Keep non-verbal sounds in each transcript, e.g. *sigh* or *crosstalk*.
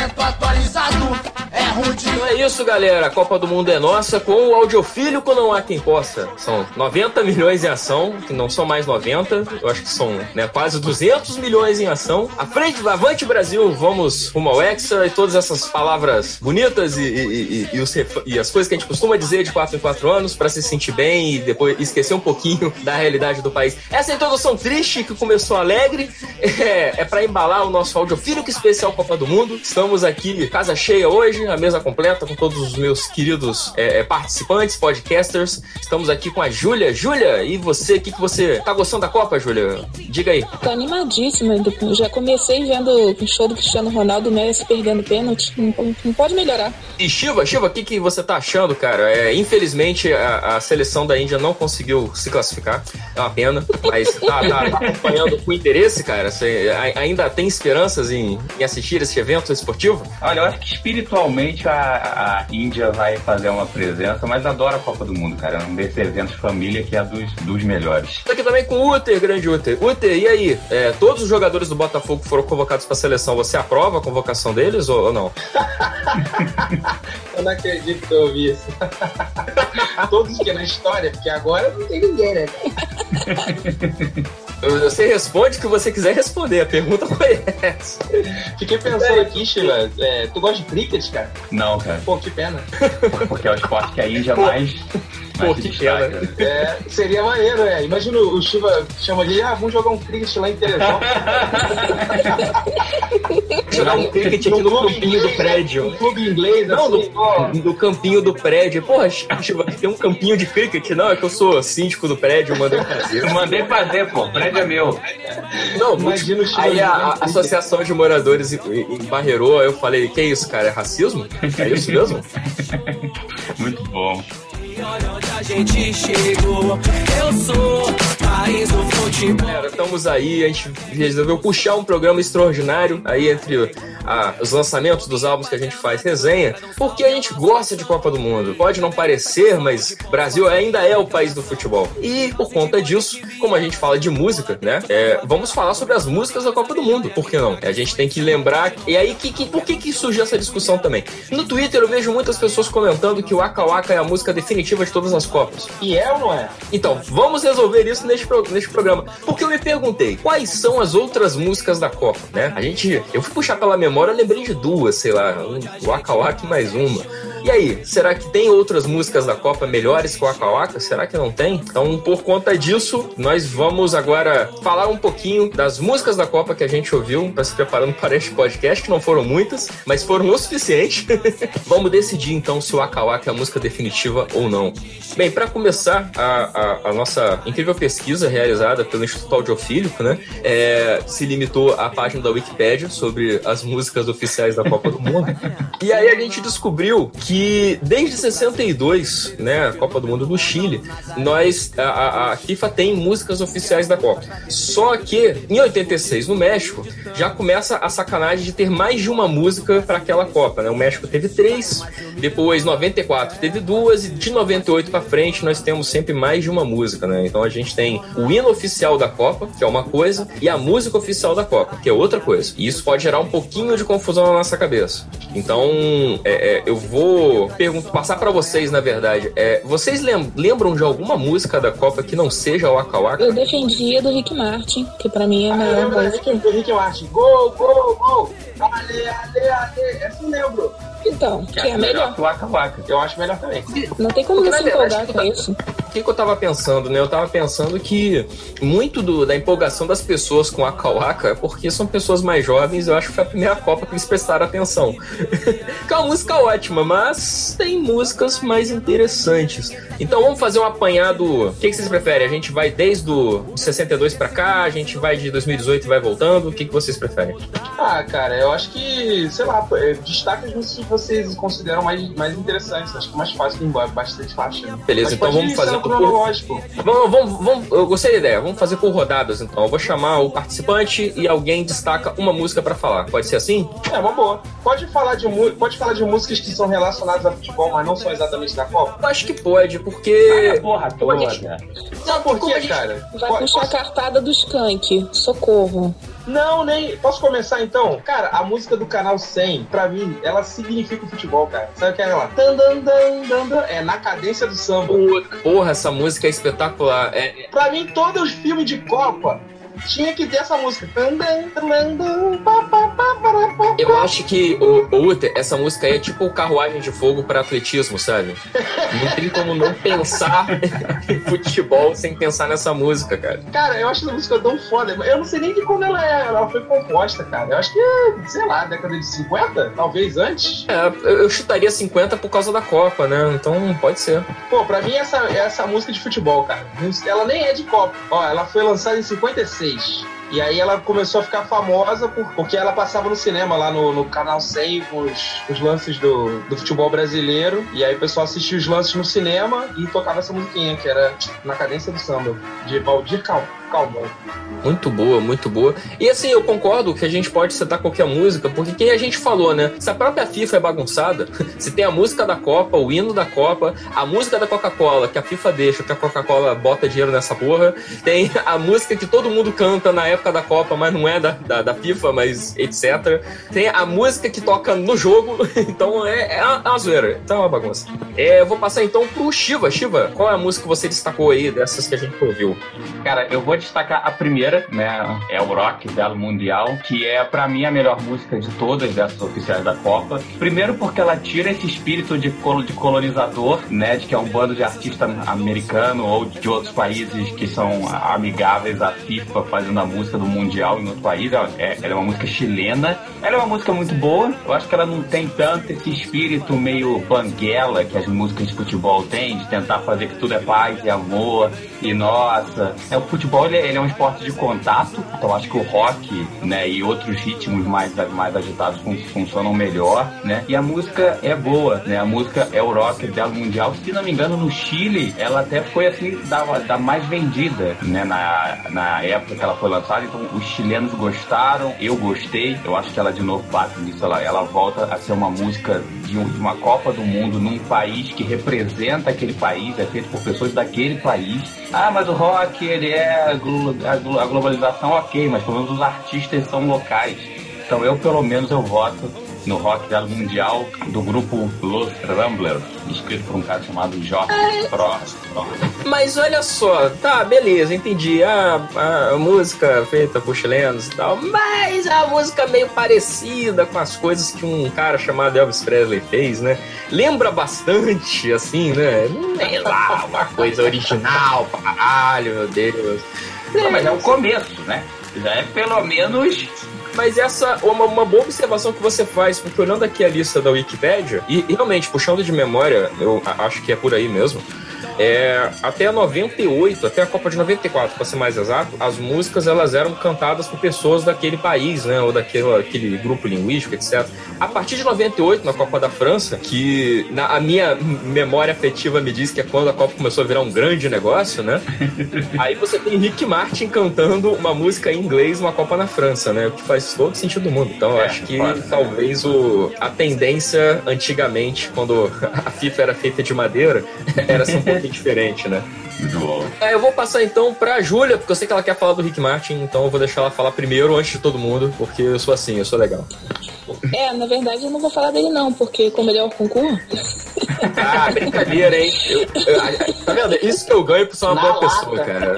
100% atualizado. É rude. Então é isso, galera. A Copa do Mundo é nossa com o audiofílico não há quem possa. São 90 milhões em ação, que não são mais 90. Eu acho que são né, quase 200 milhões em ação. À frente, avante Brasil, vamos rumo ao Hexa e todas essas palavras bonitas e, e, e, e os, e as coisas que a gente costuma dizer de 4 em 4 anos para se sentir bem e depois esquecer um pouquinho *laughs* da realidade do país. Essa introdução triste que começou alegre é, é para embalar o nosso audiofílico especial Copa do Mundo. Estamos aqui, casa cheia hoje, a mesa completa com todos os meus queridos é, é participantes, podcasters. Estamos aqui com a Júlia. Júlia, e você? O que, que você tá gostando da Copa, Júlia? Diga aí. Tô animadíssima. Já comecei vendo o show do Cristiano Ronaldo, Messi perdendo pênalti. Não, não pode melhorar. E Shiva, Shiva, o que, que você tá achando, cara? É, infelizmente, a, a, seleção da Índia não conseguiu se classificar. É uma pena, mas tá, tá, tá acompanhando com interesse, cara. Você ainda tem esperanças em, em, assistir esse evento esportivo? Olha, eu acho que espiritualmente a, a Índia vai fazer uma presença, mas adoro a Copa do Mundo, cara. É um desses eventos família que é dos, dos melhores. Tô aqui também com o Uter, grande Uter. Uter, e aí? É, todos os jogadores do Botafogo foram convocados para a seleção. Você aprova a convocação deles ou, ou não? *laughs* eu não acredito que eu ouvi isso. *laughs* Todos que na história, porque agora não tem ninguém, né? *laughs* Você responde o que você quiser responder, a pergunta foi essa. Fiquei pensando aqui, Sheila, é, tu gosta de cricket, cara? Não, cara. Pô, que pena. Porque é o esporte que a Índia mais Pô, que pena. É, seria maneiro, é. Imagina o Shiva chama de, ah, vamos jogar um cricket lá em Teresópolis. *laughs* jogar um cricket aqui no campinho do prédio. Um clube inglês, Não, assim, do, do campinho do prédio. Porra, Shiva, tem um campinho de cricket. Não, é que eu sou síndico do prédio, mandei fazer. Eu mandei fazer, pô. O prédio é meu. Não, imagina o. Aí a, a Associação de Moradores embarreirou, aí eu falei, que isso, cara? É racismo? É isso mesmo? *laughs* Muito bom olha onde a gente chegou. Eu sou país do futebol. Galera, estamos aí, a gente resolveu puxar um programa extraordinário aí entre a, os lançamentos dos álbuns que a gente faz resenha, porque a gente gosta de Copa do Mundo. Pode não parecer, mas Brasil ainda é o país do futebol. E por conta disso, como a gente fala de música, né? É, vamos falar sobre as músicas da Copa do Mundo. Por que não? A gente tem que lembrar. E aí, que, que, por que, que surgiu essa discussão também? No Twitter eu vejo muitas pessoas comentando que o Aka Waka é a música definitiva de todas as Copas. E é ou não é? Então, vamos resolver isso neste, neste programa. Porque eu me perguntei, quais são as outras músicas da Copa, né? A gente. Eu fui puxar pela memória, eu lembrei de duas, sei lá, um Waka Waka mais uma. E aí, será que tem outras músicas da Copa melhores que o Waka Waka? Será que não tem? Então, por conta disso, nós vamos agora falar um pouquinho das músicas da Copa que a gente ouviu para se preparando para este podcast, que não foram muitas, mas foram o suficiente. *laughs* vamos decidir então se o Waka Waka é a música definitiva ou não. Bem, para começar a, a, a, nossa incrível pesquisa realizada pelo Instituto Audiofílico, né, é, se limitou à página da Wikipédia sobre as músicas oficiais da Copa do Mundo. *laughs* e aí a gente descobriu que desde 62, né, a Copa do Mundo do Chile, nós a, a FIFA tem músicas oficiais da Copa. Só que em 86 no México já começa a sacanagem de ter mais de uma música para aquela Copa, né? O México teve três, depois 94 teve duas e de 98 para frente nós temos sempre mais de uma música, né? Então a gente tem o hino oficial da Copa, que é uma coisa, e a música oficial da Copa, que é outra coisa. E isso pode gerar um pouquinho de confusão na nossa cabeça. Então é, é, eu vou pergunto, passar para vocês, na verdade. É, vocês lembram de alguma música da Copa que não seja o Waka Waka? Eu defendia do Rick Martin, que para mim é a melhor ah, música. Do Rick Martin. Gol, gol, gol! Ale, ale, ale! Essa eu lembro. Então, que, é, é melhor. Que Waka Waka. Eu acho melhor também. Não tem como você empolgar com isso. O que, que, eu tava pensando, né? Eu tava pensando que muito do, da empolgação das pessoas com a Kawaka é porque são pessoas mais jovens. Eu acho que foi a primeira Copa que eles prestaram atenção. *laughs* que é uma música ótima, mas tem músicas mais interessantes. Então vamos fazer um apanhado. O que, que vocês preferem? A gente vai desde o 62 para cá, a gente vai de 2018 e vai voltando. O que, que vocês preferem? Ah, cara, eu acho que, sei lá, destaca as músicas que vocês consideram mais, mais interessantes. Acho que é mais fácil, tem bastante faixa. Beleza, então vamos fazer cronológico. Vamos, vamos, vamos, eu gostei da ideia. Vamos fazer por rodadas, então. Eu vou chamar o participante e alguém destaca uma música para falar. Pode ser assim? É, uma boa. Pode falar de, pode falar de músicas que são relacionadas a futebol, mas não são exatamente da Copa? Acho que pode, porque. Ah, porra toda. Gente... Não, por quê, cara? Vai puxar a cartada do skunk. Socorro. Não, nem. Posso começar então? Cara, a música do canal 100, pra mim, ela significa o futebol, cara. Sabe o que é ela? Dan, dan, dan, dan, dan. É na cadência do samba. Porra, essa música é espetacular. É, é- Pra mim, todos os filmes de Copa tinha que ter essa música. Eu acho que, o, o essa música aí é tipo carruagem de fogo para atletismo, sabe? Não tem como não pensar em futebol sem pensar nessa música, cara. Cara, eu acho essa música tão foda. Eu não sei nem de quando ela é. Ela foi composta, cara. Eu acho que, sei lá, década de 50, talvez antes. É, eu eu chutaria 50 por causa da Copa, né? Então pode ser. Pô, pra mim essa, essa música de futebol, cara. Ela nem é de Copa. Ó, ela foi lançada em 56. E aí ela começou a ficar famosa por- porque ela passava no cinema lá no, no canal 100 com os, os lances do, do futebol brasileiro. E aí o pessoal assistia os lances no cinema e tocava essa musiquinha, que era na cadência do samba, de Valdir Cal, Calmon. Muito boa, muito boa. E assim, eu concordo que a gente pode citar qualquer música, porque quem a gente falou, né? Se a própria FIFA é bagunçada, *laughs* se tem a música da Copa, o hino da Copa, a música da Coca-Cola, que a FIFA deixa, que a Coca-Cola bota dinheiro nessa porra, tem a música que todo mundo canta na época da Copa, mas não é da, da, da FIFA, mas etc. Tem a música que toca no jogo, *laughs* então é, é uma, é uma zoeira, então é uma bagunça. É, eu vou passar então pro Shiva. Shiva, qual é a música que você destacou aí dessas que a gente ouviu? Cara, eu vou destacar a primeira, né? É o Rock Belo Mundial, que é pra mim a melhor música de todas dessas oficiais da Copa. Primeiro porque ela tira esse espírito de, colo- de colonizador, né? De que é um bando de artista americano ou de outros países que são amigáveis à FIFA fazendo a música do Mundial em outro país. Ela é, ela é uma música chilena. Ela é uma música muito boa. Eu acho que ela não tem tanto esse espírito meio banguela que as músicas de futebol têm, de tentar fazer que tudo é paz e amor e nossa. É, o futebol ele, é- ele é um esporte de contato, então acho que o rock né, e outros ritmos mais, mais agitados fun- funcionam melhor, né? E a música é boa, né? A música é o rock dela mundial. Se não me engano, no Chile, ela até foi assim, da, da mais vendida, né? Na, na época que ela foi lançada. Então os chilenos gostaram, eu gostei. Eu acho que ela de novo bate nisso. Ela, ela volta a ser uma música de, um- uma Copa do Mundo num país que representa aquele país, é feito por pessoas daquele país. Ah, mas o rock, ele é a, glo- a globalização, ok, mas pelo menos os artistas são locais. Então eu, pelo menos, eu voto no rock dela mundial do grupo Los Ramblers, escrito por um cara chamado Jorge Frost. Mas olha só, tá, beleza, entendi. A, a música feita por chilenos e tal, mas a música meio parecida com as coisas que um cara chamado Elvis Presley fez, né? Lembra bastante, assim, né? Sei lá, uma coisa original, caralho, meu Deus. Não, mas é o começo, né? Já é pelo menos Mas essa uma, uma boa observação que você faz, porque olhando aqui a lista da Wikipédia, e realmente, puxando de memória, eu acho que é por aí mesmo. É, até 98, até a Copa de 94, para ser mais exato, as músicas elas eram cantadas por pessoas daquele país, né, ou daquele aquele grupo linguístico, etc. A partir de 98, na Copa da França, que na, a minha memória afetiva me diz que é quando a Copa começou a virar um grande negócio, né? *laughs* Aí você tem Rick Martin cantando uma música em inglês numa Copa na França, né? O que faz todo sentido do mundo. Então eu É, acho que pode talvez o, a tendência antigamente, quando *laughs* a FIFA era feita de madeira, era ser um pouquinho diferente, né? do É, eu vou passar então pra Júlia, porque eu sei que ela quer falar do Rick Martin, então eu vou deixar ela falar primeiro antes de todo mundo, porque eu sou assim, eu sou legal. É, na verdade eu não vou falar dele não, porque como ele é o concurso, *laughs* Ah, brincadeira, hein? Eu- eu- tá vendo? Isso que eu ganho por ser uma Na boa lata. pessoa, cara.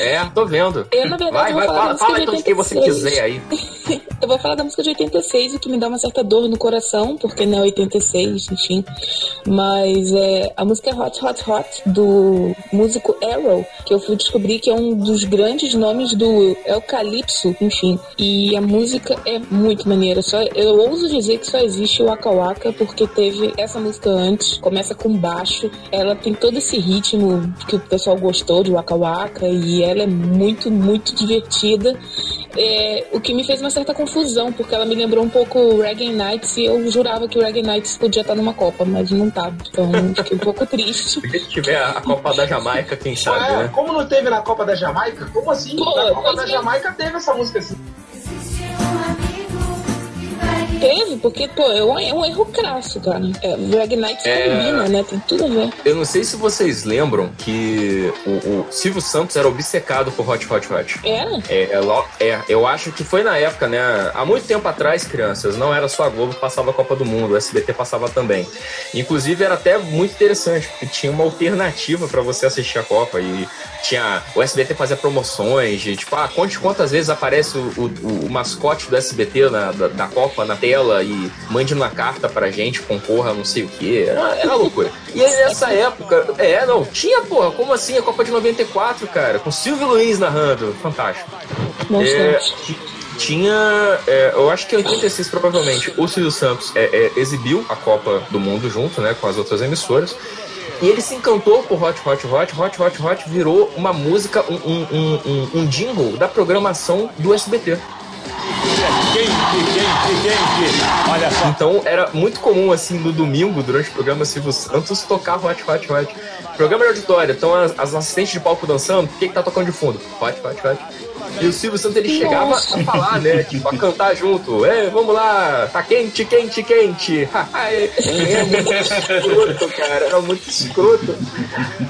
É, tô vendo. Eu, na verdade, Vai, vai, fala, fala então de quem você 86. quiser aí. *laughs* eu vou falar da música de 86, o que me dá uma certa dor no coração, porque não é 86, enfim. Mas é, a música é Hot Hot Hot, do músico Arrow, que eu fui descobrir que é um dos grandes nomes do Eucalipso, enfim. E a música é muito maneira. Só, eu ouso dizer que só existe o Waka Waka porque teve essa música antes, começa com baixo, ela tem todo esse ritmo que o pessoal gostou de Waka Waka e ela é muito, muito divertida. É, o que me fez uma certa confusão, porque ela me lembrou um pouco o Reggae Nights e eu jurava que o Reggae Nights podia estar numa Copa, mas não tá. Então fiquei um pouco triste. Se tiver a Copa da Jamaica, quem sabe, Ué, né? como não teve na Copa da Jamaica? Como assim? Pô, na Copa da é. Jamaica teve essa música assim. Teve, porque, pô, é um, é um erro crasso, cara. É, Drag Night É. combina, né? Tem tudo a ver. Eu não sei se vocês lembram que o, o Silvio Santos era obcecado por Hot Hot Hot. Era? É, é, é, eu acho que foi na época, né? Há muito tempo atrás, crianças, não era só a Globo que passava a Copa do Mundo, o SBT passava também. Inclusive era até muito interessante, porque tinha uma alternativa pra você assistir a Copa e tinha o SBT fazia promoções de tipo, ah, conte quantas vezes aparece o, o- o mascote do SBT na, da, da Copa na tela e mande uma carta pra gente, concorra, não sei o que. Era, era loucura. E aí nessa época, é, não, tinha, porra, como assim? A Copa de 94, cara, com Silvio Luiz narrando, fantástico. É, tinha, é, eu acho que em 86 provavelmente, o Silvio Santos é, é, exibiu a Copa do Mundo junto, né, com as outras emissoras. E ele se encantou por Hot Hot Hot, Hot Hot Hot virou uma música, um, um, um, um jingle da programação do SBT. Quente, quente, quente. Olha só. Então era muito comum, assim, no domingo, durante o programa Silvio Santos, tocar Hot Hot Hot. Programa de auditório, então as, as assistentes de palco dançando, o que, que tá tocando de fundo? Hot Hot Hot. E o Silvio Santos ele chegava Nossa. a falar, né? Tipo, a cantar junto. É, vamos lá, tá quente, quente, quente. é *laughs* muito escroto, cara. Era muito escroto.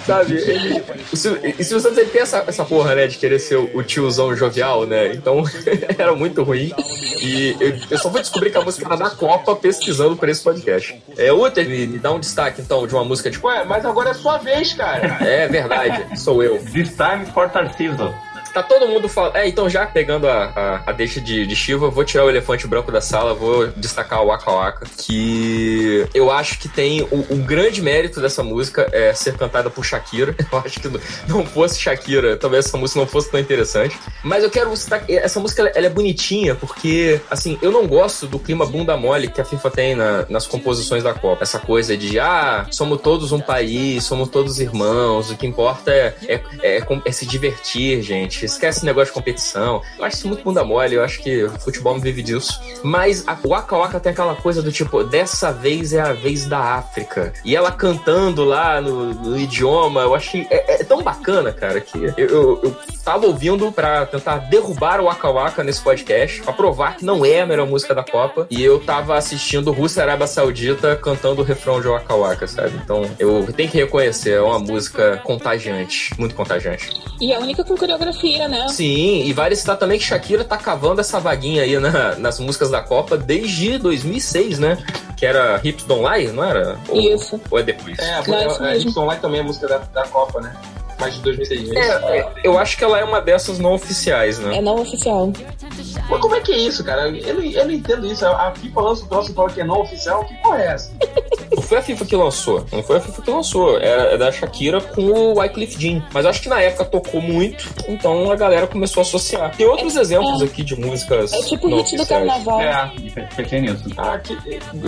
Sabe? Ele, o Silvio, e o Silvio Santos ele tem essa, essa porra, né? De querer ser o, o tiozão jovial, né? Então *laughs* era muito ruim. E eu, eu só fui descobrir que a música era da Copa pesquisando por esse podcast. É, Uther, me, me dá um destaque então de uma música de. Ué, mas agora é sua vez, cara. É verdade, sou eu. This time for Tarcísio. Tá todo mundo falando. É, então já pegando a, a, a deixa de, de Shiva, vou tirar o elefante branco da sala, vou destacar o Waka Waka, que eu acho que tem o, o grande mérito dessa música é ser cantada por Shakira. *laughs* Eu acho que não fosse Shakira, talvez essa música não fosse tão interessante. Mas eu quero destacar. Essa música ela- é bonitinha, porque, assim, eu não gosto do clima bunda mole que a FIFA tem na- nas composições da Copa. Essa coisa de, ah, somos todos um país, somos todos irmãos, o que importa é, é, é é se divertir, gente. Esquece esse negócio de competição. Eu acho isso muito bunda mole, eu acho que o futebol não vive disso. Mas a Waka Waka tem aquela coisa do tipo, dessa vez é a vez da África. E ela cantando lá no, no idioma, eu achei. É, é tão bacana, cara, que eu, eu, eu tava ouvindo pra tentar derrubar o Waka Waka nesse podcast, pra provar que não é a melhor música da Copa. E eu tava assistindo Rússia Arábia Saudita cantando o refrão de Waka Waka, sabe? Então eu tenho que reconhecer, é uma música contagiante, muito contagiante. E a única com coreografia, né? Sim, e vale citar também que Shakira tá cavando essa vaguinha aí na- nas músicas da Copa desde 2006, né? Que era Hips Don't Lie, não era? Ou, Isso. ou é depois? É, Não, é a, a mesmo. Gibson Online também é música da, da Copa, né? Mas de 2006. né? É, eu acho que ela é uma dessas não oficiais, né? É não oficial. Mas como é que é isso, cara? Eu não, eu não entendo isso. A FIFA lança o troço e fala que é não oficial. Que porra é essa? Não foi a FIFA que lançou, não foi a FIFA que lançou, era é da Shakira com o Wycliffe Jean. Mas acho que na época tocou muito, então a galera começou a associar. Tem outros É- exemplos é. aqui de músicas É tipo o hit do carnaval. É, pensei nisso. Ah, que,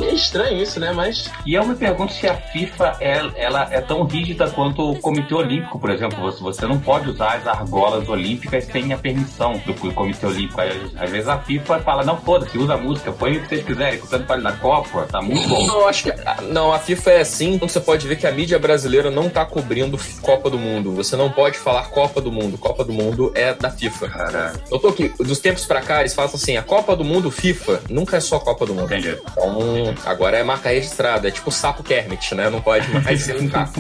é estranho isso, né? Mas E eu me pergunto se a FIFA é, ela é tão rígida quanto o Comitê Olímpico, por exemplo. Você, você não pode usar as argolas olímpicas sem a permissão do Comitê Olímpico. Às, às vezes a FIFA fala, não, foda-se, usa a música, põe o que vocês quiserem, tanto vale na Copa, tá muito bom. Não, acho que. Não, a FIFA é assim, então você pode ver que a mídia brasileira não tá cobrindo Copa do Mundo. Você não pode falar Copa do Mundo. Copa do Mundo é da FIFA. Cara, Eu tô aqui, dos tempos pra cá, eles falam assim: a Copa do Mundo FIFA nunca é só Copa do Mundo. entendi. Então, agora é marca registrada, é tipo o sapo Kermit, né? Não pode mais *laughs* ser um carro.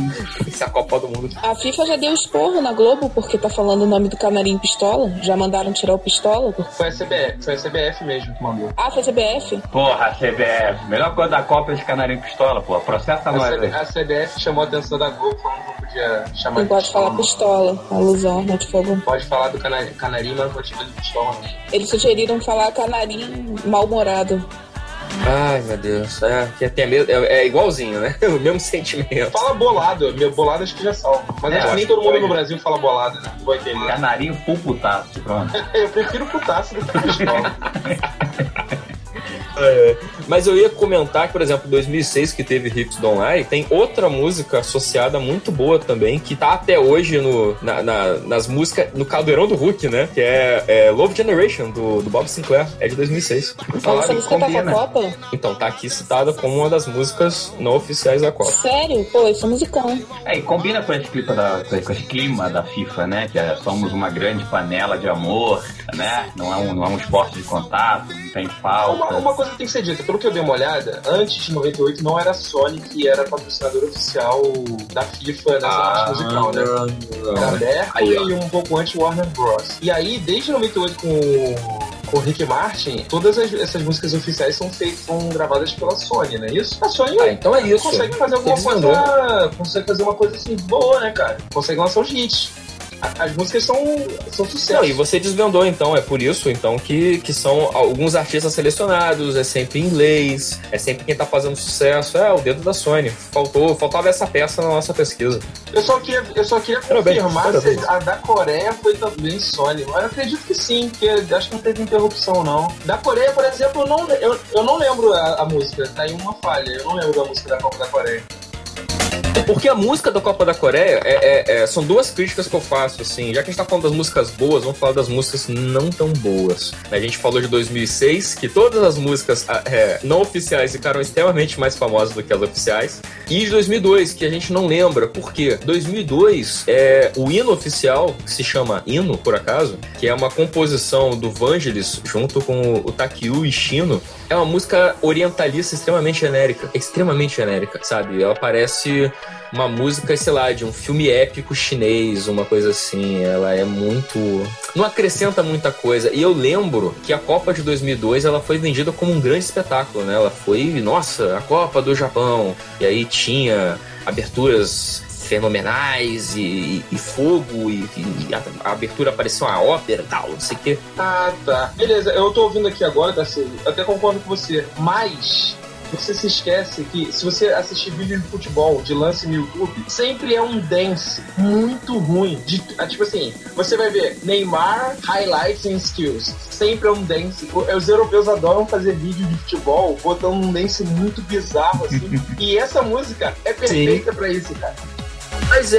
Isso é a Copa do Mundo. A FIFA já deu esporro na Globo porque tá falando o nome do canarinho pistola. Já mandaram tirar o pistola. foi a CBF, foi a CBF mesmo que mandou. Ah, foi a CBF? Porra, CBF. Melhor coisa da Copa é esse canarinho pistola, pô. Processa A, nós a CBF chamou a atenção da Globo falando que não podia chamar Não de pode pistola, falar pistola. Alusão, né, de fogo. não. Pode falar do cana- canarinho, mas não pode chamar de pistola. não. Eles sugeriram falar canarinho mal-humorado. Ai, meu Deus. É, que tem a mes- é, é igualzinho, né? *laughs* O mesmo sentimento. Fala bolado, meu bolado acho que já salva. Mas É, acho que nem todo mundo no. Brasil fala bolada, né? Não vou entender. Canarinho putaço, pronto. *laughs* Eu prefiro putaço do que pistola. *laughs* É, mas eu ia comentar que, por exemplo, em 2006, que teve Hips Don't Lie, tem outra música associada muito boa também, que tá até hoje no, na- na- nas músicas, no caldeirão do Hulk, né? Que é, é Love Generation, do, do Bob Sinclair. É de 2006. Mas Falaram essa música tá com a combina. Copa? Então, tá aqui citada como uma das músicas não oficiais da Copa. Sério? Pô, esse é musicão. É, e combina com esse, clima da, com esse clima da FIFA, né? Que é, somos uma grande panela de amor. Né? Não é um, não é um esporte de contato, não tem falta. Uma, uma coisa que tem que ser dita, pelo que eu dei uma olhada, antes de 98 não era a Sony que era patrocinadora oficial da FIFA nessa Ah, parte musical, né? Era Mercury e um pouco antes Warner Bros. E aí, desde 98 com o- com o Rick Martin, todas as- essas músicas oficiais são feitas, são gravadas pela Sony, não é isso? A Sony Ah, então é isso. consegue fazer alguma coisa. Consegue fazer uma coisa assim boa, né, cara? Consegue lançar os hits. As músicas são, são sucesso. Não, e você desvendou então, é por isso então que, que são alguns artistas selecionados, é sempre em inglês, é sempre quem tá fazendo sucesso, é o dedo da Sony. Faltou, faltava essa peça na nossa pesquisa. Eu só queria, eu só queria Parabéns, confirmar parabéns. se a da Coreia foi também Sony. Mas eu acredito que sim, porque acho que não teve interrupção, não. Da Coreia, por exemplo, eu não, eu, eu não lembro a, a música. Tá aí uma falha. Eu não lembro da música da Copa da Coreia. Porque a música da Copa da Coreia é, é- é- são duas críticas que eu faço, assim. Já que a gente tá falando das músicas boas, vamos falar das músicas não tão boas. A gente falou de 2006, que todas as músicas ah, é, não oficiais ficaram extremamente mais famosas do que as oficiais. E de 2002, que a gente não lembra. Por quê? 2002 é o hino oficial, que se chama Hino, por acaso, que é uma composição do Vangelis junto com o Takyu Ishino. É uma música orientalista extremamente genérica. Extremamente genérica, sabe? Ela parece uma música, sei lá, de um filme épico chinês, uma coisa assim. Ela é muito. Não acrescenta muita coisa. E eu lembro que a Copa de 2002 ela foi vendida como um grande espetáculo, né? Ela foi, nossa, a Copa do Japão. E aí tinha aberturas fenomenais e, e- e fogo e, e a, a abertura parecia uma ópera e tal, não sei o quê. Ah, tá. Beleza, eu tô ouvindo aqui agora. Eu até concordo com você. Mas você se esquece que se você assistir vídeo de futebol de lance no YouTube, sempre é um dance muito ruim. De, ah, tipo assim, você vai ver Neymar, highlights and skills. Sempre é um dance. Os europeus adoram fazer vídeo de futebol botando um dance muito bizarro, assim. *laughs* e essa música é perfeita pra isso, cara. Mas é,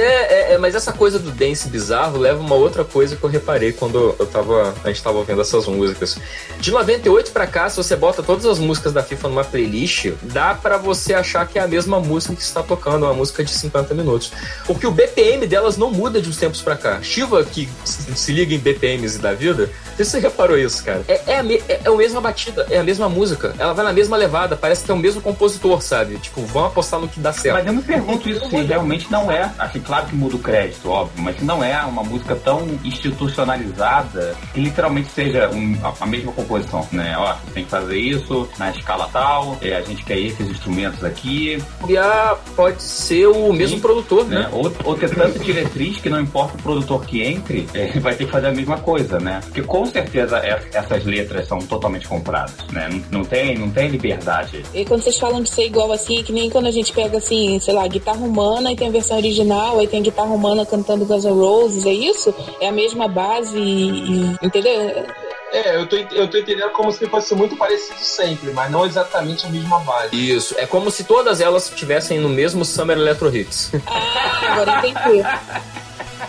é- é- mas essa coisa do dance bizarro leva uma outra coisa que eu reparei quando eu tava, a gente tava ouvindo essas músicas. De 98 pra cá, se você bota todas as músicas da FIFA numa playlist, dá pra você achar que é a mesma música que está tocando, uma música de 50 minutos. Porque o BPM delas não muda de uns tempos pra cá. Shiva, que se se liga em BPMs da vida, você reparou isso, cara? É, é, a, me- é, é a mesma batida, é a mesma música. Ela vai na mesma levada, parece que é o mesmo compositor, sabe? Tipo, vão apostar no que dá certo. Mas eu me pergunto isso se realmente não é. Assim, claro que muda o crédito, óbvio, mas não é uma música tão institucionalizada que literalmente seja um- a, mesma composição, né? Ó, você tem que fazer isso na escala tal, é, a gente quer esses instrumentos aqui, E a- pode ser o mesmo Sim. produtor, né? né? Ou, ou ter tanta diretriz que não importa o produtor que entre, é, *laughs* vai ter que fazer a mesma coisa, né? Porque com certeza é- essas letras são totalmente compradas, né? Não, não tem, não tem liberdade. E quando vocês falam de ser igual assim, é que nem quando a gente pega assim, sei lá, guitarra humana e tem a versão original, aí tem a guitarra humana cantando Guns N' Roses, é isso? É a mesma base e. e- entendeu? É, eu tô, eu tô entendendo como se fosse muito parecido sempre, mas não exatamente a mesma base. Isso, é como se todas elas estivessem no mesmo Summer Electro Hits. Ah, agora entendi.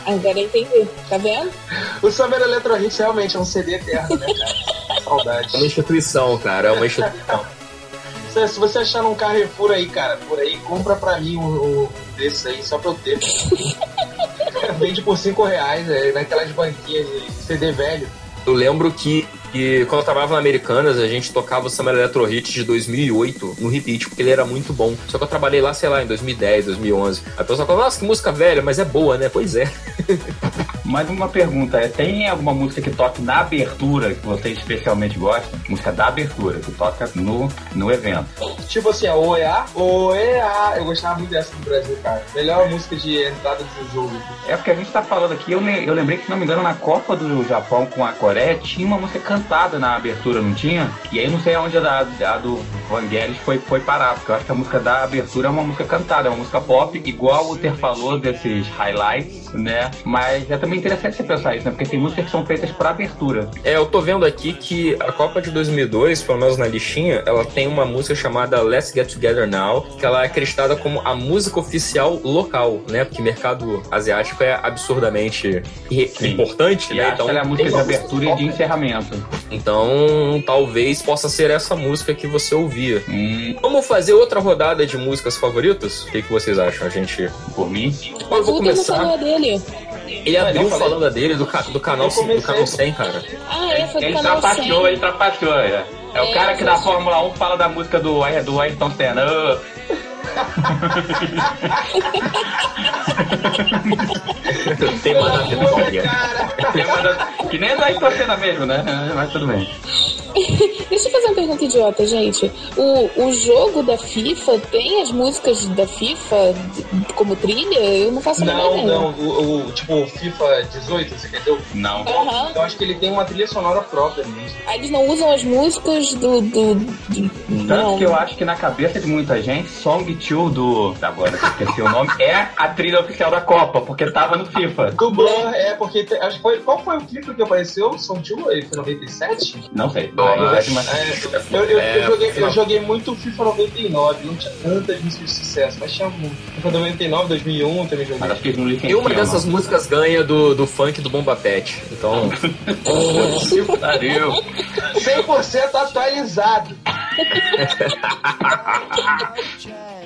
Agora entendi. Tá vendo? O Summer Electro Hits realmente é um CD eterno, né, cara? *laughs* Saudade. É uma instituição, cara, é uma instituição. *laughs* Se, você achar num Carrefour aí, cara, por aí, compra pra mim um, um desses aí, só pra eu ter. *laughs* Vende por 5 reais, é, naquelas banquinhas de CD velho. Eu lembro que, que quando eu trabalhava na Americanas, a gente tocava o Summer Electro Hits de 2008 no repeat, porque ele era muito bom. Só que eu trabalhei lá, sei lá, em 2010, 2011. A pessoa fala, nossa, que música velha, mas é boa, né? Pois é. *laughs* Mais uma pergunta, é, tem alguma música que toque na abertura que você especialmente gosta? Música da abertura, que toca no, no evento. Tipo assim, a OEA, OEA, eu gostava muito dessa do Brasil, cara. Melhor música de entrada de jogo. É porque a gente tá falando aqui, eu, eu lembrei que, se não me engano, na Copa do Japão com a Coreia tinha uma música cantada na abertura, não tinha? E aí não sei aonde a, da, a do Vangelis foi, foi parar, porque eu acho que a música da abertura é uma música cantada, é uma música pop, igual o Ter falou desses highlights, né? Mas é também interessante você pensar isso, né? Porque tem músicas que são feitas pra abertura. É, eu tô vendo aqui que a Copa de 2002, pelo menos na listinha, ela tem uma música chamada Let's Get Together Now, que ela é acreditada como a música oficial local, né? Porque mercado asiático é absurdamente Sim. importante, E né? que ela é a música de abertura e de encerramento. Então, talvez possa ser essa música que você ouvia. Hum, Vamos fazer outra rodada de músicas favoritas? O que, que vocês acham? A gente. por mim, Eu Mas vou Ultra não começar. dele. Ele abriu eu falando dele do, ca- do canal, Eu comecei- do canal 100, cara. Ah, é, foi do Ele canal trapaceou, 100. ele trapaceou, é. É o É, cara que da Fórmula 1 fala da música do, do Ayrton Senna. *laughs* Tem alguém. cara. tem Que nem é do Ayrton Senna mesmo, né? Mas tudo bem. *laughs* Deixa eu fazer uma pergunta idiota, gente. O, o jogo da FIFA tem as músicas da FIFA como trilha? Eu não faço Não, ideia. não. O, o- tipo, o FIFA 18, você quer dizer? Não. Aham. Eu acho que ele tem uma trilha sonora própria mesmo. Ah, Eles não usam as músicas do. do, do- Tanto não. que eu acho que na cabeça de muita gente, Song 2 do. Agora eu esqueci o nome, é a trilha oficial da Copa, porque tava no FIFA. Do Blur, é, porque. acho foi, qual foi o clipe que apareceu? Tio? Ele foi 97? Não sei. Mas- É, eu, eu, É, eu joguei, final. eu joguei muito FIFA 99, não tinha tantas músicas de sucesso, mas tinha muito. FIFA 99, 2001 também joguei. Mas acho que eles não E uma dessas músicas ganha do, do funk do Bomba Pet. Então, Se pariu. 100% atualizado. *laughs*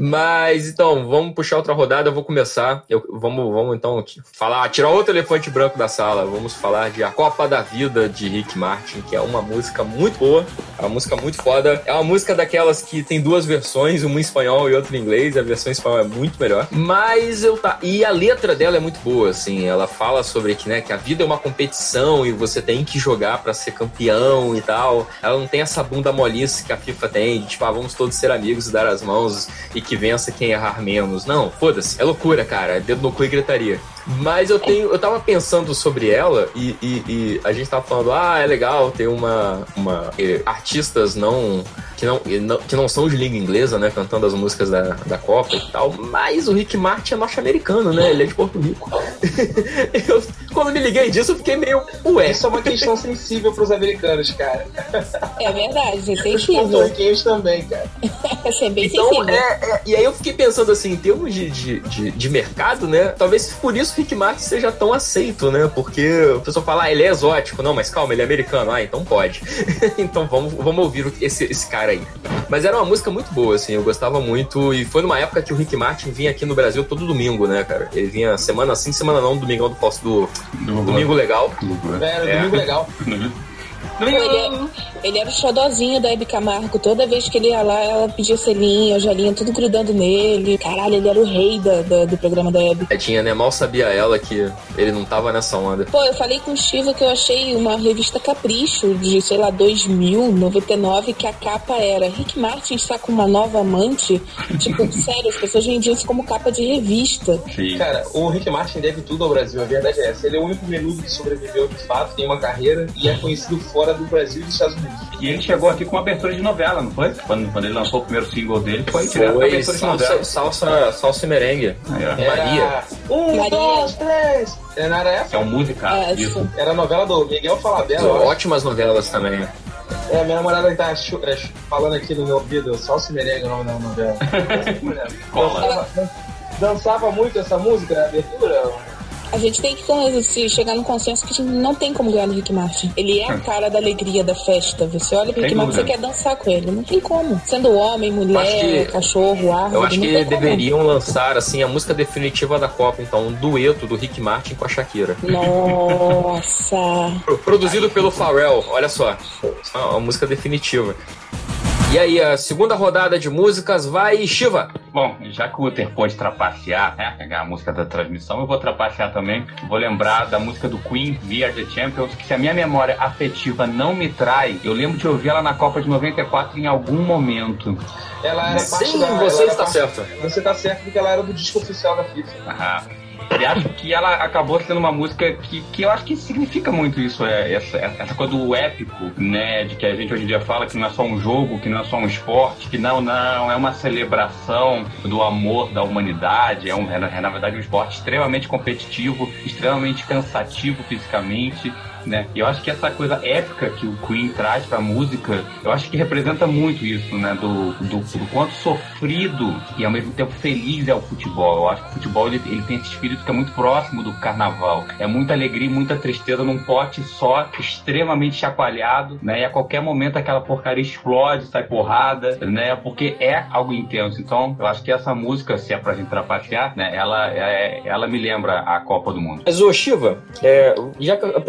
Mas então, vamos puxar outra rodada, eu vou começar. Eu, vamos, vamos então falar, tirar outro elefante branco da sala. Vamos falar de A Copa da Vida de Rick Martin, que é uma música muito boa, é uma música muito foda. É uma música daquelas que tem duas versões, uma em espanhol e outra em inglês. A versão em espanhol é muito melhor. Mas eu tá. E a letra dela é muito boa, assim. Ela fala sobre que, né, que a vida é uma competição e você tem que jogar pra ser campeão e tal. Ela não tem essa bunda molice que a FIFA tem, de tipo, ah, vamos todos ser amigos e dar as mãos e que vença quem errar menos. Não, foda-se. É loucura, cara. É Dedo no cu e gritaria. Mas eu tenho. Eu tava pensando sobre ela e, e- e a gente tava falando, ah, é legal ter uma. uma eh, artistas não que, não. que não. são de língua inglesa, né? Cantando as músicas da, da Copa e tal. Mas o Rick Martin é norte-americano, né? Ele é de Porto Rico. *laughs* eu, quando me liguei disso, eu fiquei meio. Ué. Isso é uma questão sensível pros americanos, cara. É verdade, é Os sensível. porto-riquenhos também, cara. *laughs* É bem Então, sensível. é, é- e aí eu fiquei pensando assim, em termos de, de, de, de mercado, né? Talvez por isso o Rick Martin seja tão aceito, né? Porque o pessoal fala, ah, ele é exótico. Não, mas calma, ele é americano. Ah, então pode. *laughs* então vamos, vamos ouvir esse, esse cara aí. Mas era uma música muito boa, assim, eu gostava muito. E foi numa época que o Rick Martin vinha aqui no Brasil todo domingo, né, cara? Ele vinha semana sim, semana não, domingão do, do, Do- domingo legal. do- Era É. domingo legal. Ele, é- ele era o xodozinho da Hebe Camargo. Toda vez que ele ia lá, ela pedia selinho, gelinho, tudo grudando nele. Caralho, ele era o rei da, da- do programa da Hebe. É, tinha, né? Mal sabia ela que ele não tava nessa onda. Pô, eu falei com o Chiva que eu achei uma revista Capricho de, sei lá, 2000, 99, que a capa era Rick Martin está com uma nova amante. Tipo, *laughs* sério, as pessoas vendiam isso como capa de revista. Sim. Cara, o Rick Martin deve tudo ao Brasil, a verdade é essa. Ele é o único menudo que sobreviveu de fato, tem uma carreira e é conhecido fora do Brasil e dos Estados Unidos. E ele chegou aqui com uma abertura de novela, não foi? Quando, quando ele lançou o primeiro single dele, foi direto a Foi abertura de salsa, novela. salsa, salsa e merengue. Aí, Maria. Um, Maria. dois, três. É, Não era essa? É um musical. É, isso. Era a novela do Miguel Falabella. Ótimas novelas também. É, minha namorada tá é, falando aqui no meu ouvido, Salsa e Merengue é o nome da novela. *laughs* Dançava, dançava muito essa música na abertura? A gente tem que se chegar num consenso que a gente não tem como ganhar do Rick Martin. Ele é a cara da alegria da festa. Você olha pro Rick Martin, você quer dançar com ele. Não tem como. Sendo homem, mulher, que- cachorro, árvore, Eu acho que tem como. deveriam lançar assim a música definitiva da Copa, então um dueto do Rick Martin com a Shakira. Nossa. *laughs* Pro- Produzido pelo Pharrell, olha só. A música definitiva. E aí, a segunda rodada de músicas vai Shiva. Bom, já que o Uther pôde trapacear, né, pegar a música da transmissão, eu vou trapacear também. Vou lembrar da música do Queen, We Are The Champions, que se a minha memória afetiva não me trai, eu lembro de ouvir ela na Copa de 94 em algum momento. Ela era parte Sim, da, ela você era está parte- certo. Você tá certo porque ela era do disco oficial da FIFA. Aham. E acho que ela acabou sendo uma música que, que eu acho que significa muito isso, é, essa, essa coisa do épico, né? De que a gente hoje em dia fala que não é só um jogo, que não é só um esporte, que não, não, é uma celebração do amor da humanidade, é, um, é, na- é verdade um esporte extremamente competitivo, extremamente cansativo fisicamente, né? E eu acho que essa coisa épica que o Queen traz pra música, eu acho que representa muito isso, né? Do, do, do quanto sofrido e ao mesmo tempo feliz é o futebol. Eu acho que o futebol ele, ele tem esse espírito que é muito próximo do carnaval. É muita alegria e muita tristeza num pote só, extremamente chacoalhado, né? E a qualquer momento aquela porcaria explode, sai porrada, né? Porque é algo intenso. Então, eu acho que essa música, se é pra gente trapacear, né? Ela, é, ela me lembra a Copa do Mundo. Mas, ô Shiva, é, já que-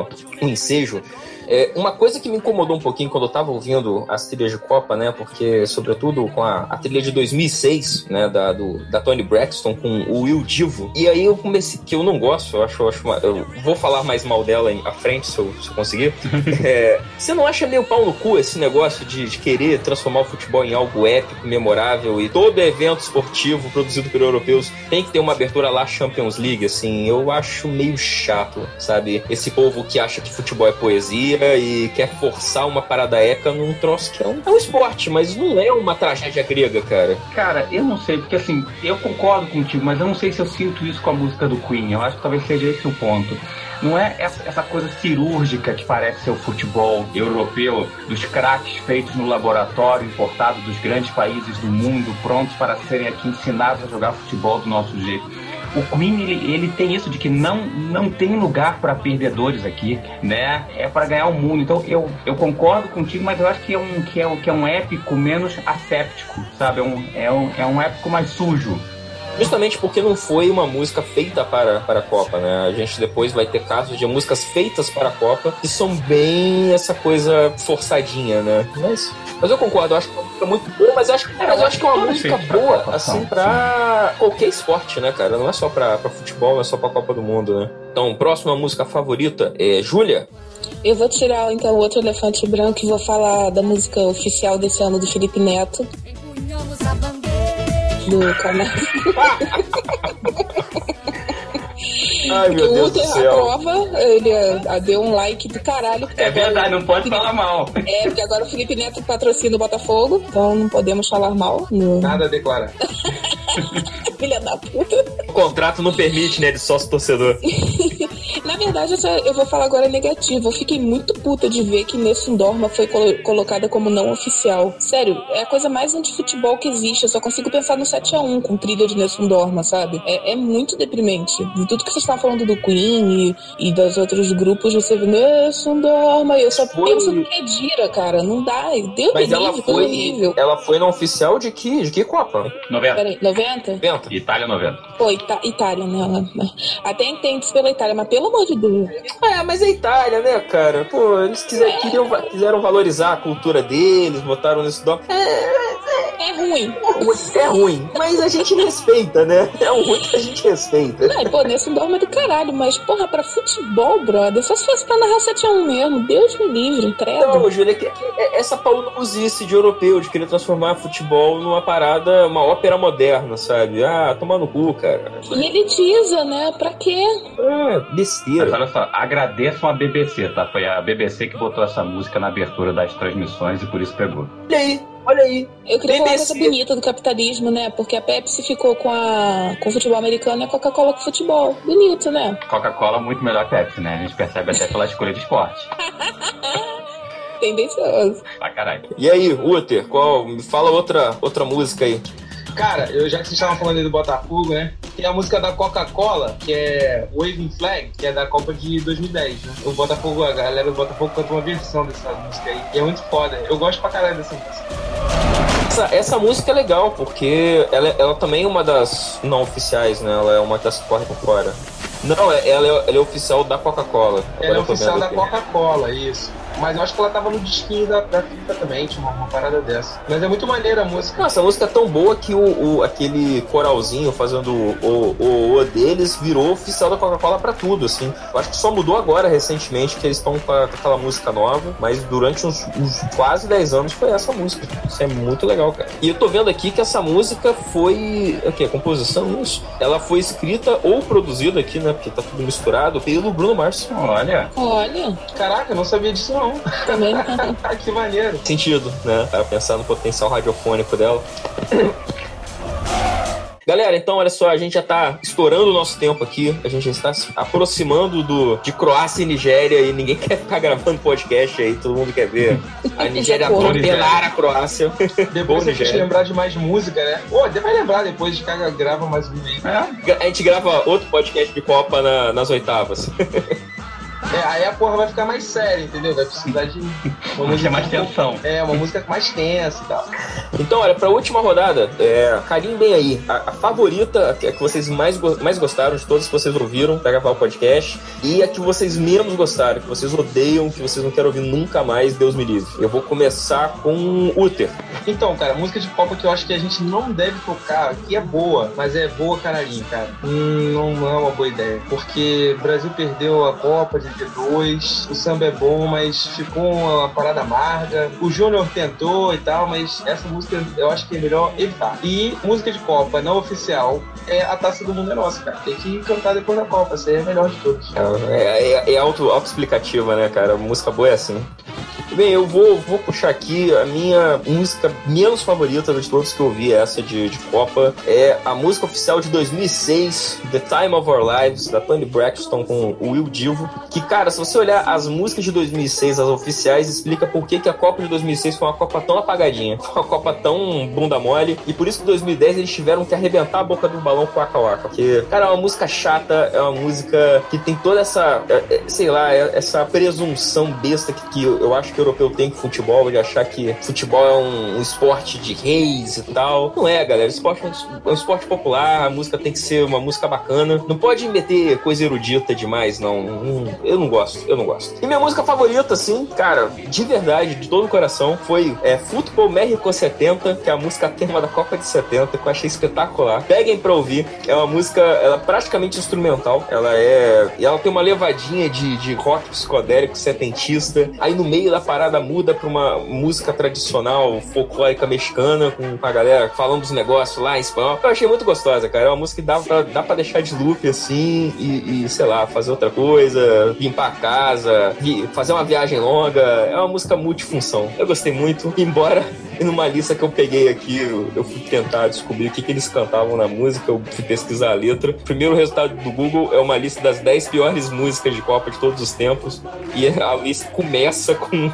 o ensejo, é, uma coisa que me incomodou um pouquinho quando eu tava ouvindo as trilhas de Copa, né? Porque, sobretudo, com a, a trilha de 2006, né? Da, do, da Tony Braxton com o Will Divo. E aí eu comecei, que eu não gosto, eu acho, eu acho uma- eu vou falar mais mal dela em, à frente, se eu, se eu conseguir. *laughs* É, você não acha meio pau no cu esse negócio de, de querer transformar o futebol em algo épico, memorável e todo evento esportivo produzido por europeus tem que ter uma abertura lá Champions League, assim, eu acho meio chato, sabe? Esse povo que acha que futebol é poesia e quer forçar uma parada épica num troço que é um, é um esporte, mas não é uma tragédia grega, cara. Cara, eu não sei, porque assim, eu concordo contigo, mas eu não sei se eu sinto isso com a música do Queen. Eu acho que talvez seja esse o ponto. Não é essa, essa coisa cirúrgica que parece ser o futebol europeu, dos craques feitos no laboratório, importados dos grandes países do mundo, prontos para serem aqui ensinados a jogar futebol do nosso jeito. O Queen ele, ele tem isso de que não, não tem lugar para perdedores aqui, né? É para ganhar o mundo. Então eu, eu concordo contigo, mas eu acho que é um que é que é um épico menos asséptico, sabe? É um, é um, é um épico mais sujo. Justamente porque não foi uma música feita para, para a Copa, né? A gente depois vai ter casos de músicas feitas para a Copa que são bem essa coisa forçadinha, né? Mas, mas eu concordo, eu acho que é uma música muito boa, mas eu acho, mas eu acho que é uma música pra boa, assim, pra qualquer esporte, né, cara? Não é só pra, pra futebol, não é só pra Copa do Mundo, né? Então, próxima música favorita é Júlia. Eu vou tirar então o outro elefante branco e vou falar da música oficial desse ano do Felipe Neto, Empunhamos a bandeira. Do canal. Ai, *laughs* Que o Uther aprova, ele ah, deu um like do caralho. É agora- verdade, não pode falar mal. É, porque agora o Felipe Neto patrocina o Botafogo, então não podemos falar mal. No... Nada a declarar. *laughs* Filha da puta. O contrato não permite, né, de sócio torcedor. *laughs* Na verdade, essa eu vou falar agora negativo. Eu fiquei muito puta de ver que Nessun Dorma foi colo- colocada como não oficial. Sério, é a coisa mais anti-futebol que existe. Eu só consigo pensar no 7x1 com trilha de Nessun Dorma, sabe? É, é muito deprimente. De tudo que vocês estavam falando do Queen e, e dos outros grupos, você vê Nessun Dorma. Eu só Foi- penso no Kedira, cara. Não dá. Deus Mas ela livre, coisa foi, horrível. ela foi na oficial de que, de que Copa? 90. Peraí, 90? Venta. Itália 90. Pô, Ita Itália, né? Até entendo isso pela Itália, mas pelo amor de Deus. É, mas é Itália, né, cara? Pô, eles quiser, queriam, quiseram valorizar a cultura deles, botaram nesse dó. É ruim. É ruim, mas a gente respeita, né? É um ruim que a gente respeita. Ai, pô, nesse dorme é do caralho, mas, porra, pra futebol, brother, só se fosse pra narrar 7x1 mesmo. Deus me livre, credo. Não, Júlia, que- que- é essa paulozice de europeu, de querer transformar futebol numa parada, uma ópera moderna, sabe? Ah, toma no cu, cara. E elitiza, né? Pra quê? É, Mas besteira. olha só, agradeçam a BBC, tá? Foi a BBC que botou essa música na abertura das transmissões e por isso pegou. Olha aí, olha aí. Eu queria falar uma coisa bonita do capitalismo, né? Porque a Pepsi ficou com, a, com o futebol americano e a Coca-Cola com o futebol. Bonito, né? Coca-Cola muito melhor que Pepsi, né? A gente percebe até pela escolha de esporte. *laughs* Tendencioso. Pra caralho. E aí, Uther, qual? Me fala outra, outra música aí. Cara, eu, já que vocês estavam falando aí do Botafogo, né? Tem a música da Coca-Cola, que é Waving Flag, que é da Copa de 2010, né? O Botafogo, a galera do Botafogo cantou uma versão dessa música aí. E é muito foda. Eu gosto pra caralho dessa música. Essa, essa música é legal, porque ela, ela também é uma das não oficiais, né? Ela é uma das que corre por fora. Não, é- ela é, ela é oficial da Coca-Cola. Ela é oficial da. Coca-Cola, isso. Mas eu acho que ela tava no disquinho da, da FIFA também, tinha uma, uma parada dessa. Mas é muito maneira a música. Não, essa música é tão boa que o, o- aquele coralzinho fazendo o, o, o deles virou oficial da Coca-Cola pra tudo, assim. Eu acho que só mudou agora, recentemente, que eles estão com, a- com aquela música nova, mas durante uns, uns quase 10 anos foi essa música. Isso é muito legal, cara. E eu tô vendo aqui que essa música foi. O que? Composição? Isso? Ela foi escrita ou produzida aqui, né? Porque tá tudo misturado, pelo Bruno Mars. Olha, Olha, Caraca, eu não sabia disso não. Também *laughs* que maneiro. Sentido, né? Para pensar no potencial radiofônico dela. Galera, então olha só, a gente já tá estourando o nosso tempo aqui. A gente está se aproximando do, de Croácia e Nigéria e ninguém *laughs* quer ficar gravando podcast aí, todo mundo quer ver a *laughs* Nigéria atropelar a Croácia. Boa, Depois quis Nigéria. lembrar de mais música, né? Pô, até vai lembrar depois de que grava mais um aí. A gente grava outro podcast de Copa na- nas oitavas. É, aí a porra vai ficar mais séria, entendeu? Vai precisar de *laughs* uma música mais tensão. É, uma música mais tensa e tal. Então, olha, pra última rodada, é, carimbem aí. A, a favorita, a que vocês mais, go- mais gostaram de todas que vocês ouviram pra gravar o podcast. E a que vocês menos gostaram, que vocês odeiam, que vocês não querem ouvir nunca mais, Deus me livre. Eu vou começar com Uther. Então, cara, música de Copa que eu acho que a gente não deve tocar, que é boa, mas é boa canarinho, cara. Hum, não, não é uma boa ideia. Porque o Brasil perdeu a Copa de 82, o samba é bom, mas ficou uma parada amarga. O Júnior tentou e tal, mas essa música eu acho que é melhor evitar. E música de Copa não oficial é a Taça do Mundo é Nossa, cara. Tem que cantar depois da Copa, essa é a melhor de todos. É, é, é auto, auto-explicativa, né, cara? música boa é assim. Bem, eu vou, vou puxar aqui a minha música menos favorita de todos que eu ouvi, essa de, de Copa. É a música oficial de 2006, The Time of Our Lives, da Tony Braxton com o Will Divo. Que, cara, se você olhar as músicas de 2006, as oficiais, explica por que, que a Copa de 2006 foi uma Copa tão apagadinha. Foi *laughs* uma Copa tão bunda mole. E por isso que em 2010 eles tiveram que arrebentar a boca do balão com a Waka Waka. Porque, cara, é uma música chata, é uma música que tem toda essa, é, é, sei lá, é- essa presunção besta que, que eu acho que o europeu tem com futebol, de achar que futebol é um, um esporte de reis e tal. Não é, galera. Esporte é um, é um esporte popular, a música tem que ser uma música bacana. Não pode meter coisa erudita demais, não. Hum, Eu não gosto, eu não gosto. E minha música favorita, assim, cara, de verdade, de todo o coração, foi é, Futebol México 70, que é a música tema da Copa de 70, que eu achei espetacular. Peguem pra ouvir. É uma música, ela é praticamente instrumental. Ela é. E ela tem uma levadinha de, de rock psicodélico setentista. Aí no meio da parada muda pra uma música tradicional, folclórica mexicana, com a galera falando dos negócios lá em espanhol. Eu achei muito gostosa, cara. É uma música que dá pra, dá pra deixar de loop assim e, e, sei lá, fazer outra coisa, limpar a casa, fazer uma viagem longa. É uma música multifunção. Eu gostei muito, embora numa lista que eu peguei aqui, eu, eu fui tentar descobrir o que, que eles cantavam na música, eu fui pesquisar a letra. O primeiro resultado do Google é uma lista das 10 piores músicas de Copa de todos os tempos. E a lista começa com,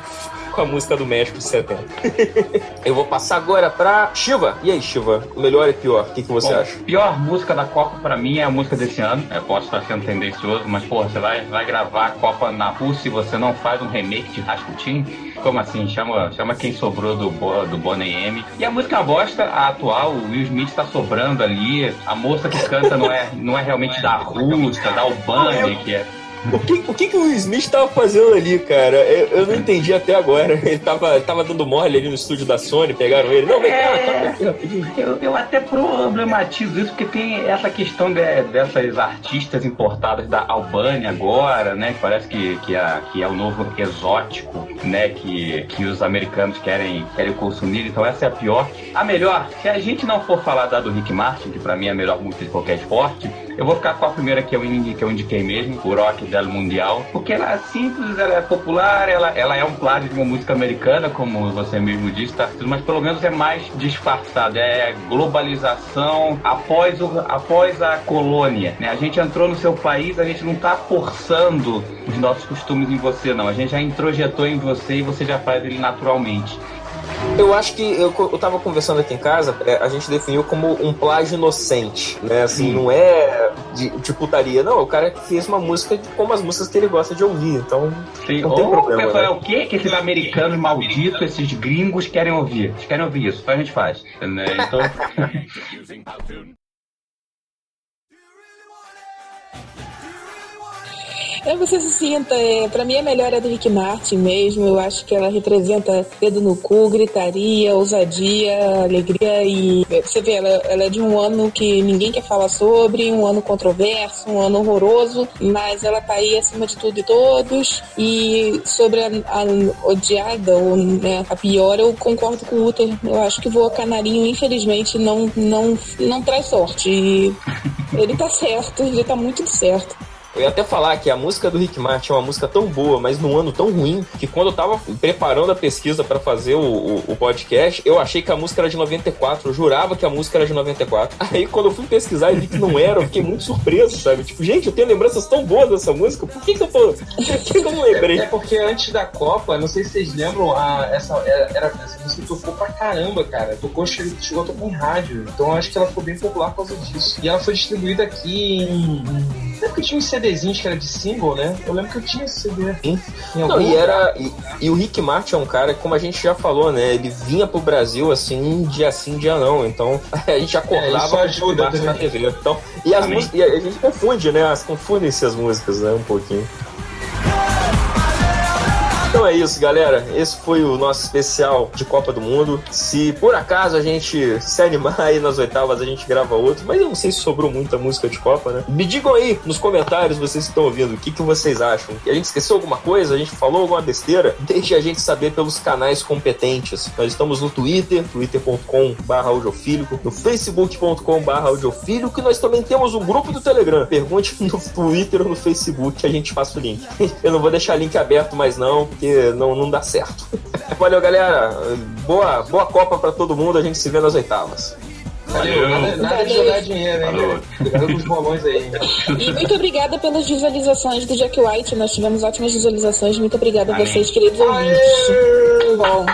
com a música do México de 70. *laughs* eu vou passar agora pra Shiva. E aí, Shiva? Melhor e pior? O que, que você Bom, acha? pior música da Copa pra mim é a música desse ano. Eu posso estar sendo tendencioso, mas porra, você vai, vai gravar a Copa na Rússia e você não faz um remake de Rasputin? Como assim? Chama, chama quem sobrou do, Bo- do Bonnie M. E a música é uma bosta, a atual, o Will Smith tá sobrando ali. A moça que canta não é, não é realmente da Rússia, da Albânia, que é. O que, o que, que o Smith tava fazendo ali, cara? Eu, eu não entendi até agora. Ele tava, tava dando mole ali no estúdio da Sony, pegaram ele. Não, vem cá, É. toca aqui rapidinho. Eu, eu até problematizo isso, porque tem essa questão de- dessas artistas importadas da Albânia agora, né? Que parece que, que, a- que é o novo exótico, né? Que, que os americanos querem, querem consumir. Então essa é a pior. A melhor, se a gente não for falar da do Rick Martin, que pra mim é a melhor música de qualquer esporte, eu vou ficar com a primeira que eu, indi- que eu indiquei mesmo, o Rock del Mundial, porque ela é simples, ela é popular, ela, ela é um plágio de uma música americana, como você mesmo disse, tá? mas pelo menos é mais disfarçada, é globalização após, o, após a colônia. Né? A gente entrou no seu país, a gente não tá forçando os nossos costumes em você, não. A gente já introjetou em você e você já faz ele naturalmente. Eu acho que eu, eu tava conversando aqui em casa, é, a gente definiu como um plágio inocente, né? Assim, não é de, de putaria, não. O cara que fez uma música de- como as músicas que ele gosta de ouvir, então Sim, não tem ou problema. pessoal, né? é o que que esses americanos malditos, esses gringos querem ouvir? Eles querem ouvir isso, então a gente faz. Né? Então, *laughs* *laughs* É, você se sinta, é, pra mim a melhor é do Rick Martin mesmo. Eu acho que ela representa dedo no cu, gritaria, ousadia, alegria e é, você vê, ela, ela é de um ano que ninguém quer falar sobre, um ano controverso, um ano horroroso, mas ela tá aí acima de tudo e todos. E sobre a, a odiada, ou né, a pior, eu concordo com o Uther. Eu acho que o Canarinho, infelizmente, não, não, não traz sorte. E ele tá certo, ele tá muito certo. Eu ia até falar que a música do Rick Martin é uma música tão boa, mas num ano tão ruim, que quando eu tava preparando a pesquisa para fazer o, o, o, podcast, eu achei que a música era de 94. Eu jurava que a música era de 94. *laughs* Aí quando eu fui pesquisar e vi que não era, eu fiquei muito surpreso, sabe? Tipo, gente, eu tenho lembranças tão boas dessa música, por que, que eu tô. Por que, eu não *laughs* lembrei? É, é, porque antes da Copa, não sei se vocês lembram, a, essa, era, era, essa música tocou pra caramba, cara. Tocou, chegou, chegou a tocar em rádio. Então eu acho que ela ficou bem popular por causa disso. E ela foi distribuída aqui em. Lembra que tinha uns CDzinhos que era de single, né? Eu lembro que eu tinha esse CD. Sim. Não, e era. E, e, o Rick Martin é um cara que, como a gente já falou, né? Ele vinha pro Brasil assim, dia sim, dia não. Então *laughs* a gente acordava é, o Rick Martin na TV. Então, e, as músicas, e a gente confunde, né? As confundem-se as músicas, né? Um pouquinho. Então é isso, galera. Esse foi o nosso especial de Copa do Mundo. Se por acaso a gente se animar aí nas oitavas, a gente grava outro. Mas eu não sei se sobrou muita música de Copa, né? Me digam aí nos comentários, vocês que estão ouvindo, o que, que vocês acham. A gente esqueceu alguma coisa? A gente falou alguma besteira? Deixe a gente saber pelos canais competentes. Nós estamos no Twitter, twitter.com.br audiofílico, no facebook.com.br audiofílico, e nós também temos um grupo do Telegram. Pergunte no Twitter ou no Facebook a gente passa o link. *laughs* Eu não vou deixar link aberto mais não, porque não, não dá certo. *laughs* Valeu, galera. Boa, boa Copa para todo mundo. A gente se vê nas oitavas. Valeu, nada, nada de jogar dinheiro, hein? Cuidado com os bolões aí. E muito obrigada pelas visualizações do Jack White. Nós tivemos ótimas visualizações. Muito obrigada a vocês, queridos ouvintes. Bom.